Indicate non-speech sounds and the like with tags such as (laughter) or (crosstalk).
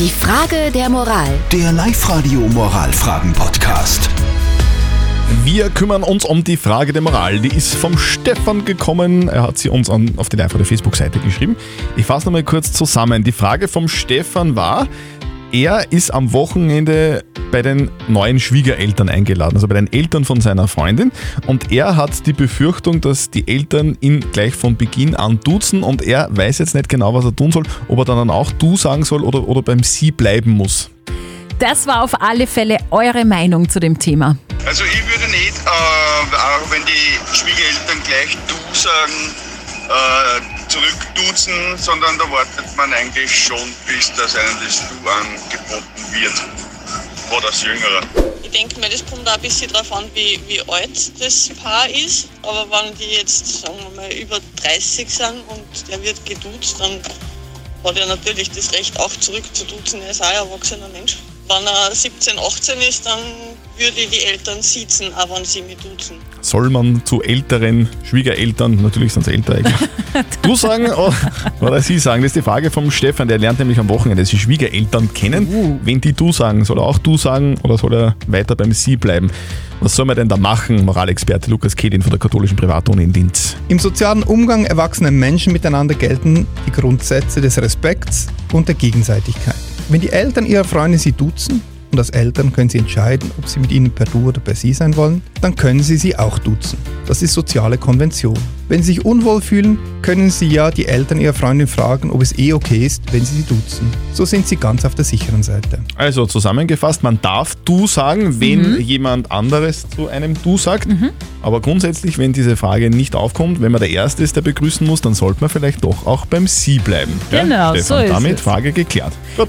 Die Frage der Moral. Der Live-Radio Moralfragen-Podcast. Wir kümmern uns um die Frage der Moral. Die ist vom Stefan gekommen. Er hat sie uns an, auf die live der Facebook-Seite geschrieben. Ich fasse nochmal kurz zusammen. Die Frage vom Stefan war, er ist am Wochenende bei den neuen Schwiegereltern eingeladen, also bei den Eltern von seiner Freundin. Und er hat die Befürchtung, dass die Eltern ihn gleich von Beginn an duzen und er weiß jetzt nicht genau, was er tun soll, ob er dann auch du sagen soll oder, oder beim sie bleiben muss. Das war auf alle Fälle eure Meinung zu dem Thema. Also ich würde nicht, äh, auch wenn die Schwiegereltern gleich du sagen, äh, zurückduzen, sondern da wartet man eigentlich schon, bis das einem das Du angeboten wird. Oder das Jüngere. Ich denke mir, das kommt auch ein bisschen darauf an, wie, wie alt das Paar ist. Aber wenn die jetzt, sagen wir mal, über 30 sind und der wird geduzt, dann hat er natürlich das Recht auch zurückzuduzen. Er ist auch ein erwachsener Mensch. Wenn er 17, 18 ist, dann würde die Eltern sitzen, auch wenn sie mich duzen. Soll man zu älteren Schwiegereltern, natürlich sind sie älter, (laughs) du sagen oder, oder sie sagen? Das ist die Frage vom Stefan, der lernt nämlich am Wochenende die Schwiegereltern kennen. Wenn die du sagen, soll er auch du sagen oder soll er weiter beim sie bleiben? Was soll man denn da machen? Moralexperte Lukas Kedin von der katholischen Privatuni in Linz. Im sozialen Umgang erwachsener Menschen miteinander gelten die Grundsätze des Respekts und der Gegenseitigkeit. Wenn die Eltern ihrer Freunde sie duzen und als Eltern können sie entscheiden, ob sie mit ihnen per Du oder per Sie sein wollen, dann können sie sie auch duzen. Das ist soziale Konvention. Wenn sie sich unwohl fühlen, können sie ja die Eltern ihrer Freundin fragen, ob es eh okay ist, wenn sie sie duzen. So sind sie ganz auf der sicheren Seite. Also zusammengefasst, man darf du sagen, wenn jemand anderes zu einem du sagt. Aber grundsätzlich, wenn diese Frage nicht aufkommt, wenn man der Erste ist, der begrüßen muss, dann sollte man vielleicht doch auch beim Sie bleiben. Genau, Stefan, so ist damit es. Frage geklärt. Gut.